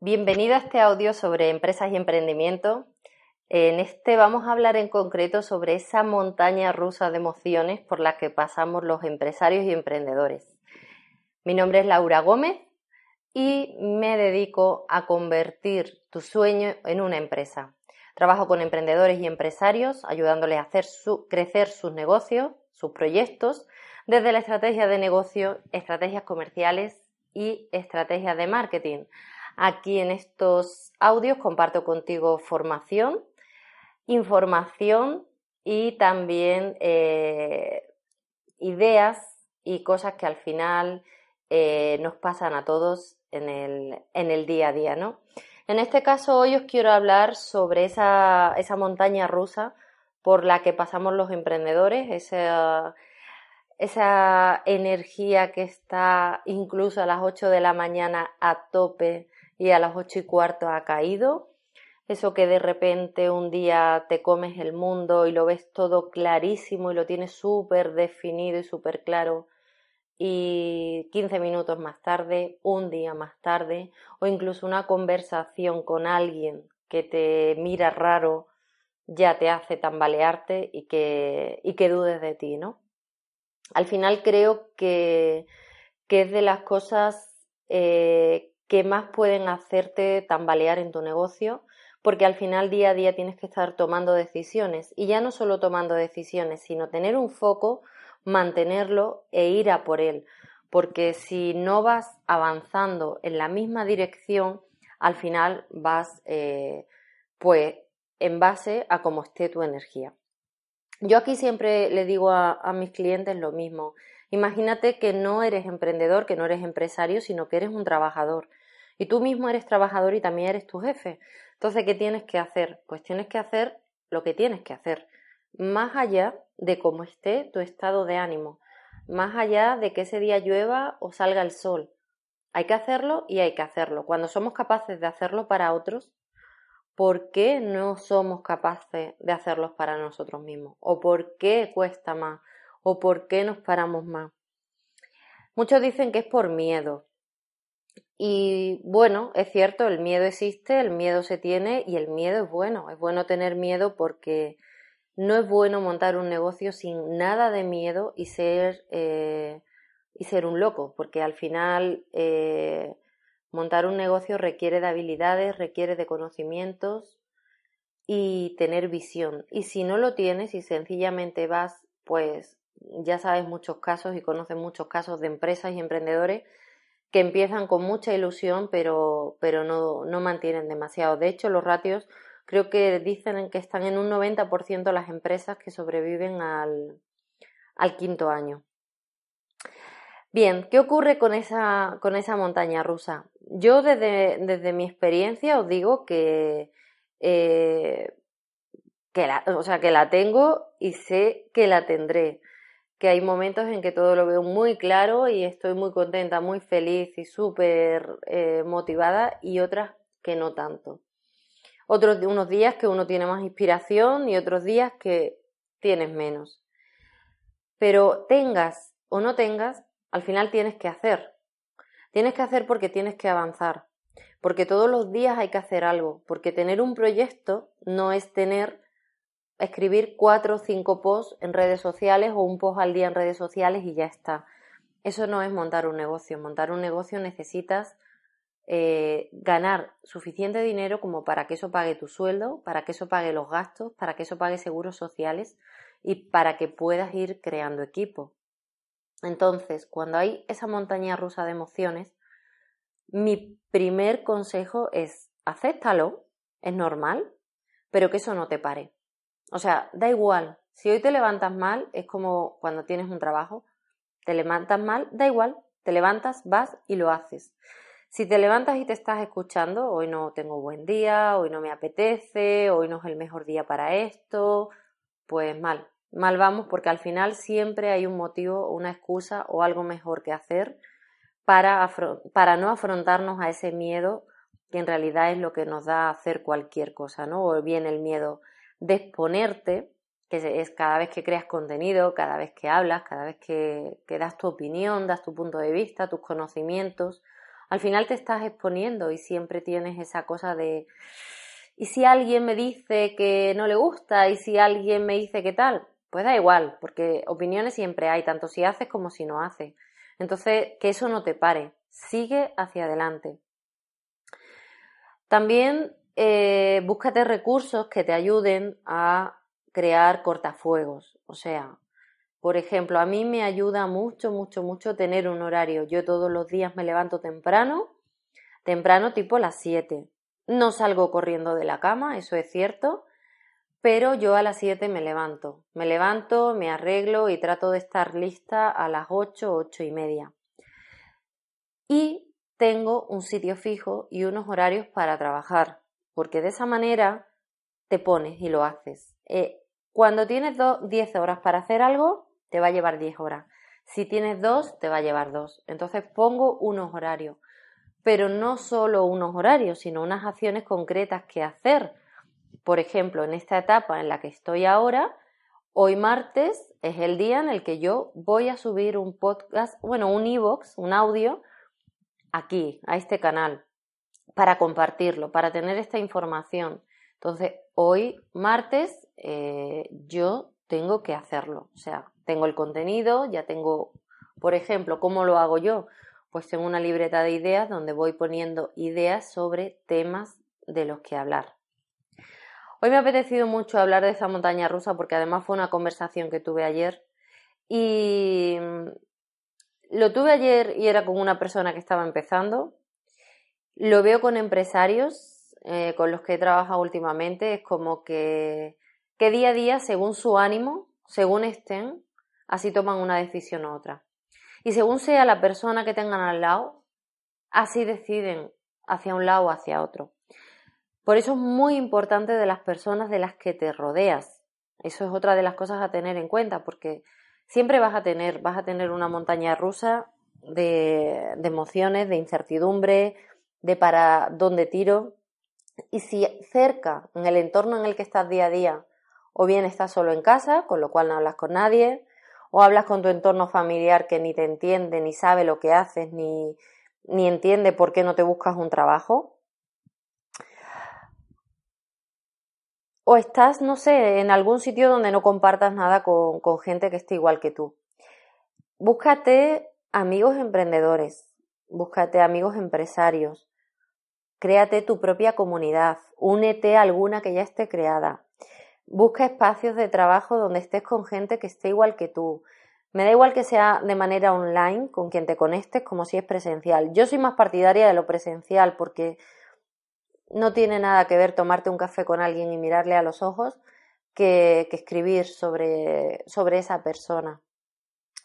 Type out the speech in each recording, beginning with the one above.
Bienvenida a este audio sobre empresas y emprendimiento. En este vamos a hablar en concreto sobre esa montaña rusa de emociones por la que pasamos los empresarios y emprendedores. Mi nombre es Laura Gómez y me dedico a convertir tu sueño en una empresa. Trabajo con emprendedores y empresarios ayudándoles a hacer crecer sus negocios, sus proyectos, desde la estrategia de negocio, estrategias comerciales y estrategias de marketing. Aquí en estos audios comparto contigo formación, información y también eh, ideas y cosas que al final eh, nos pasan a todos en el, en el día a día, ¿no? En este caso hoy os quiero hablar sobre esa, esa montaña rusa por la que pasamos los emprendedores, esa, esa energía que está incluso a las 8 de la mañana a tope y a las 8 y cuarto ha caído, eso que de repente un día te comes el mundo y lo ves todo clarísimo y lo tienes súper definido y súper claro y 15 minutos más tarde, un día más tarde, o incluso una conversación con alguien que te mira raro, ya te hace tambalearte y que, y que dudes de ti, ¿no? Al final creo que, que es de las cosas eh, que más pueden hacerte tambalear en tu negocio, porque al final día a día tienes que estar tomando decisiones y ya no solo tomando decisiones, sino tener un foco mantenerlo e ir a por él, porque si no vas avanzando en la misma dirección, al final vas eh, pues en base a cómo esté tu energía. Yo aquí siempre le digo a, a mis clientes lo mismo. Imagínate que no eres emprendedor, que no eres empresario, sino que eres un trabajador. Y tú mismo eres trabajador y también eres tu jefe. Entonces, ¿qué tienes que hacer? Pues tienes que hacer lo que tienes que hacer más allá de cómo esté tu estado de ánimo, más allá de que ese día llueva o salga el sol. Hay que hacerlo y hay que hacerlo. Cuando somos capaces de hacerlo para otros, ¿por qué no somos capaces de hacerlos para nosotros mismos? ¿O por qué cuesta más? ¿O por qué nos paramos más? Muchos dicen que es por miedo. Y bueno, es cierto, el miedo existe, el miedo se tiene y el miedo es bueno. Es bueno tener miedo porque no es bueno montar un negocio sin nada de miedo y ser, eh, y ser un loco, porque al final eh, montar un negocio requiere de habilidades, requiere de conocimientos y tener visión. Y si no lo tienes y sencillamente vas, pues ya sabes muchos casos y conoces muchos casos de empresas y emprendedores que empiezan con mucha ilusión pero, pero no, no mantienen demasiado. De hecho, los ratios Creo que dicen que están en un 90% las empresas que sobreviven al, al quinto año. Bien, ¿qué ocurre con esa, con esa montaña rusa? Yo desde, desde mi experiencia os digo que, eh, que, o sea, que la tengo y sé que la tendré. Que hay momentos en que todo lo veo muy claro y estoy muy contenta, muy feliz y súper eh, motivada y otras que no tanto. Otros unos días que uno tiene más inspiración y otros días que tienes menos. Pero tengas o no tengas, al final tienes que hacer. Tienes que hacer porque tienes que avanzar. Porque todos los días hay que hacer algo. Porque tener un proyecto no es tener, escribir cuatro o cinco posts en redes sociales o un post al día en redes sociales y ya está. Eso no es montar un negocio. Montar un negocio necesitas eh, ganar suficiente dinero como para que eso pague tu sueldo, para que eso pague los gastos, para que eso pague seguros sociales y para que puedas ir creando equipo. Entonces, cuando hay esa montaña rusa de emociones, mi primer consejo es acéptalo, es normal, pero que eso no te pare. O sea, da igual, si hoy te levantas mal, es como cuando tienes un trabajo, te levantas mal, da igual, te levantas, vas y lo haces. Si te levantas y te estás escuchando, hoy no tengo buen día, hoy no me apetece, hoy no es el mejor día para esto, pues mal, mal vamos porque al final siempre hay un motivo, una excusa o algo mejor que hacer para, para no afrontarnos a ese miedo que en realidad es lo que nos da hacer cualquier cosa, ¿no? O bien el miedo de exponerte, que es cada vez que creas contenido, cada vez que hablas, cada vez que, que das tu opinión, das tu punto de vista, tus conocimientos, al final te estás exponiendo y siempre tienes esa cosa de ¿y si alguien me dice que no le gusta? ¿y si alguien me dice que tal? Pues da igual, porque opiniones siempre hay, tanto si haces como si no haces. Entonces, que eso no te pare, sigue hacia adelante. También eh, búscate recursos que te ayuden a crear cortafuegos. O sea, por ejemplo, a mí me ayuda mucho, mucho, mucho tener un horario. Yo todos los días me levanto temprano, temprano tipo las 7. No salgo corriendo de la cama, eso es cierto, pero yo a las 7 me levanto. Me levanto, me arreglo y trato de estar lista a las 8, 8 y media. Y tengo un sitio fijo y unos horarios para trabajar, porque de esa manera te pones y lo haces. Eh, cuando tienes 10 horas para hacer algo, te va a llevar 10 horas. Si tienes dos, te va a llevar dos. Entonces pongo unos horarios, pero no solo unos horarios, sino unas acciones concretas que hacer. Por ejemplo, en esta etapa en la que estoy ahora, hoy martes es el día en el que yo voy a subir un podcast, bueno, un e-box, un audio, aquí, a este canal, para compartirlo, para tener esta información. Entonces, hoy martes eh, yo tengo que hacerlo. O sea, tengo el contenido, ya tengo, por ejemplo, ¿cómo lo hago yo? Pues tengo una libreta de ideas donde voy poniendo ideas sobre temas de los que hablar. Hoy me ha apetecido mucho hablar de esa montaña rusa porque además fue una conversación que tuve ayer y mm, lo tuve ayer y era con una persona que estaba empezando. Lo veo con empresarios eh, con los que he trabajado últimamente. Es como que, que día a día, según su ánimo, según estén, así toman una decisión u otra. Y según sea la persona que tengan al lado, así deciden hacia un lado o hacia otro. Por eso es muy importante de las personas de las que te rodeas. Eso es otra de las cosas a tener en cuenta, porque siempre vas a tener, vas a tener una montaña rusa de, de emociones, de incertidumbre, de para dónde tiro. Y si cerca, en el entorno en el que estás día a día, o bien estás solo en casa, con lo cual no hablas con nadie, o hablas con tu entorno familiar que ni te entiende, ni sabe lo que haces, ni, ni entiende por qué no te buscas un trabajo. O estás, no sé, en algún sitio donde no compartas nada con, con gente que esté igual que tú. Búscate amigos emprendedores, búscate amigos empresarios, créate tu propia comunidad, únete a alguna que ya esté creada, Busca espacios de trabajo donde estés con gente que esté igual que tú. Me da igual que sea de manera online, con quien te conectes, como si es presencial. Yo soy más partidaria de lo presencial porque no tiene nada que ver tomarte un café con alguien y mirarle a los ojos que, escribir sobre, sobre esa persona.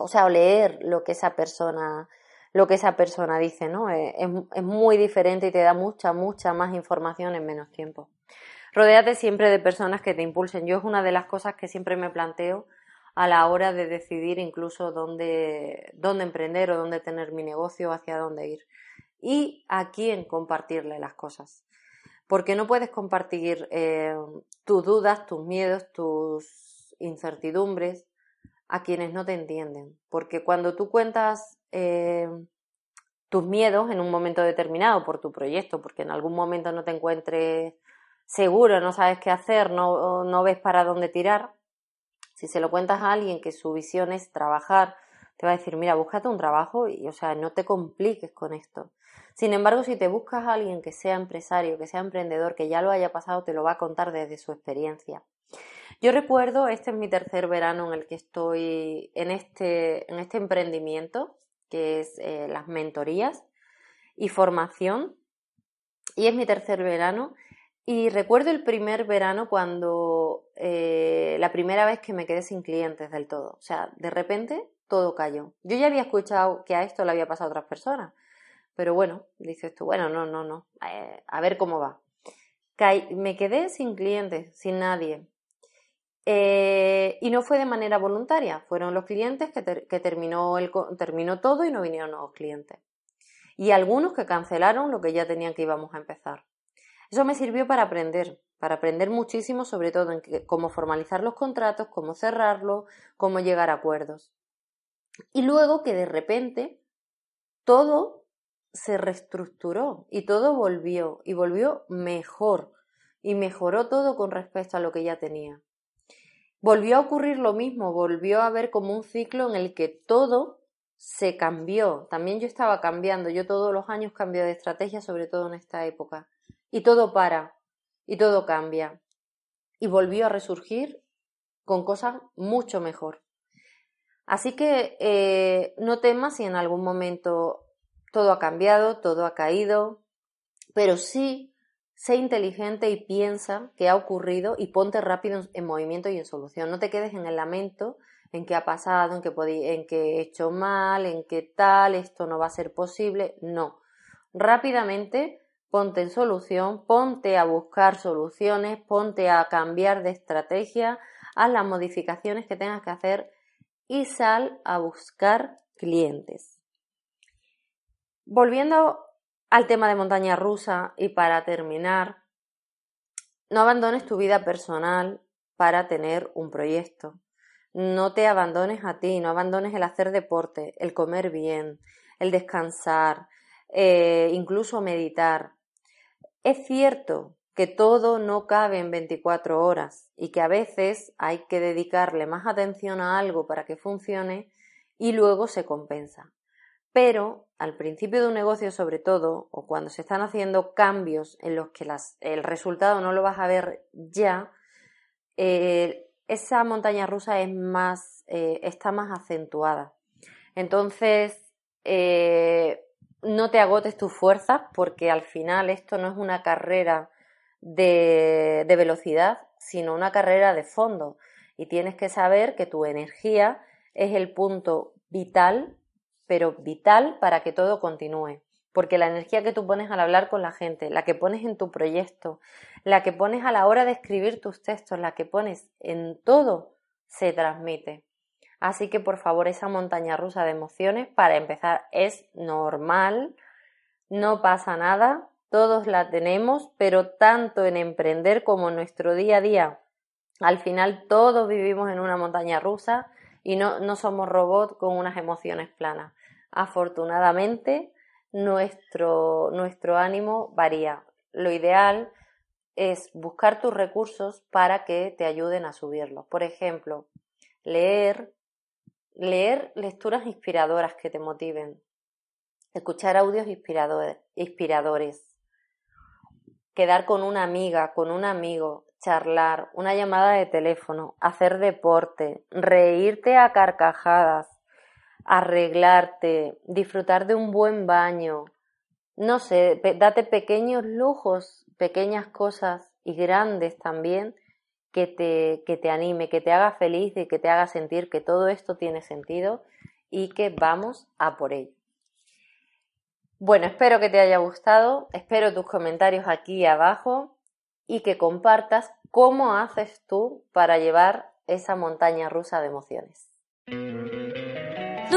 O sea, o leer lo que esa persona, lo que esa persona dice, ¿no? Eh, es, muy diferente y te da mucha, mucha más información en menos tiempo. Rodéate siempre de personas que te impulsen. Yo es una de las cosas que siempre me planteo a la hora de decidir incluso dónde, dónde emprender o dónde tener mi negocio, hacia dónde ir. Y a quién compartirle las cosas. Porque no puedes compartir eh, tus dudas, tus miedos, tus incertidumbres a quienes no te entienden. Porque cuando tú cuentas eh, tus miedos en un momento determinado por tu proyecto, porque en algún momento no te encuentres seguro, no sabes qué hacer, no, no ves para dónde tirar, si se lo cuentas a alguien que su visión es trabajar, te va a decir, mira, búscate un trabajo y, o sea, no te compliques con esto. Sin embargo, si te buscas a alguien que sea empresario, que sea emprendedor, que ya lo haya pasado, te lo va a contar desde su experiencia. Yo recuerdo, este es mi tercer verano en el que estoy en este, en este emprendimiento, que es eh, las mentorías y formación. Y es mi tercer verano y recuerdo el primer verano cuando eh, la primera vez que me quedé sin clientes del todo. O sea, de repente todo cayó. Yo ya había escuchado que a esto le había pasado a otras personas, Pero bueno, dices tú, bueno, no, no, no, eh, a ver cómo va. me quedé sin clientes, sin nadie. Eh, y no fue de manera voluntaria, fueron los clientes que, terminó, todo y no vinieron nuevos clientes. Y algunos que cancelaron lo que ya tenían que íbamos a empezar. Eso me sirvió para aprender, para aprender muchísimo, sobre todo en cómo formalizar los contratos, cómo cerrarlos, cómo llegar a acuerdos. Y luego que de repente todo se reestructuró y todo volvió y volvió mejor y mejoró todo con respecto a lo que ya tenía. Volvió a ocurrir lo mismo, volvió a haber como un ciclo en el que todo se cambió. También yo estaba cambiando, yo todos los años cambio de estrategia, sobre todo en esta época. Y todo para, y todo cambia. Y volvió a resurgir con cosas mucho mejor. Así que eh, no temas si en algún momento todo ha cambiado, todo ha caído, pero sí sé inteligente y piensa qué ha ocurrido y ponte rápido en, movimiento y en solución. No te quedes en el lamento, en qué ha pasado, en qué, en he hecho mal, en qué tal, esto no va a ser posible. No. Rápidamente ponte en solución, ponte a buscar soluciones, ponte a cambiar de estrategia, haz las modificaciones que tengas que hacer y sal a buscar clientes. Volviendo al tema de montaña rusa y para terminar, no abandones tu vida personal para tener un proyecto. No te abandones a ti, no abandones el hacer deporte, el comer bien, el descansar, eh, incluso meditar. Es cierto que todo no cabe en 24 horas y que a veces hay que dedicarle más atención a algo para que funcione y luego se compensa. Pero al principio de un negocio sobre todo, o cuando se están haciendo cambios en los que el resultado no lo vas a ver ya, eh, esa montaña rusa es más, eh, está más acentuada. Entonces, eh, no te agotes tus fuerzas porque al final esto no es una carrera de, de velocidad, sino una carrera de fondo. Y tienes que saber que tu energía es el punto vital, pero vital para que todo continúe. Porque la energía que tú pones al hablar con la gente, la que pones en tu proyecto, la que pones a la hora de escribir tus textos, la que pones en todo, se transmite. Así que por favor, esa montaña rusa de emociones, para empezar, es normal, no pasa nada, todos la tenemos, pero tanto en emprender como en nuestro día a día, al final todos vivimos en una montaña rusa y no, no somos robots con unas emociones planas. Afortunadamente, nuestro, nuestro ánimo varía. Lo ideal es buscar tus recursos para que te ayuden a subirlos. Por ejemplo, leer, leer lecturas inspiradoras que te motiven, escuchar audios inspiradores, inspiradores, quedar con una amiga, con un amigo, charlar, una llamada de teléfono, hacer deporte, reírte a carcajadas, arreglarte, disfrutar de un buen baño, no sé, date pequeños lujos, pequeñas cosas y grandes también que te, que te anime, que te haga feliz y que te haga sentir que todo esto tiene sentido y que vamos a por ello. Bueno, espero que te haya gustado, espero tus comentarios aquí abajo y que compartas cómo haces tú para llevar esa montaña rusa de emociones.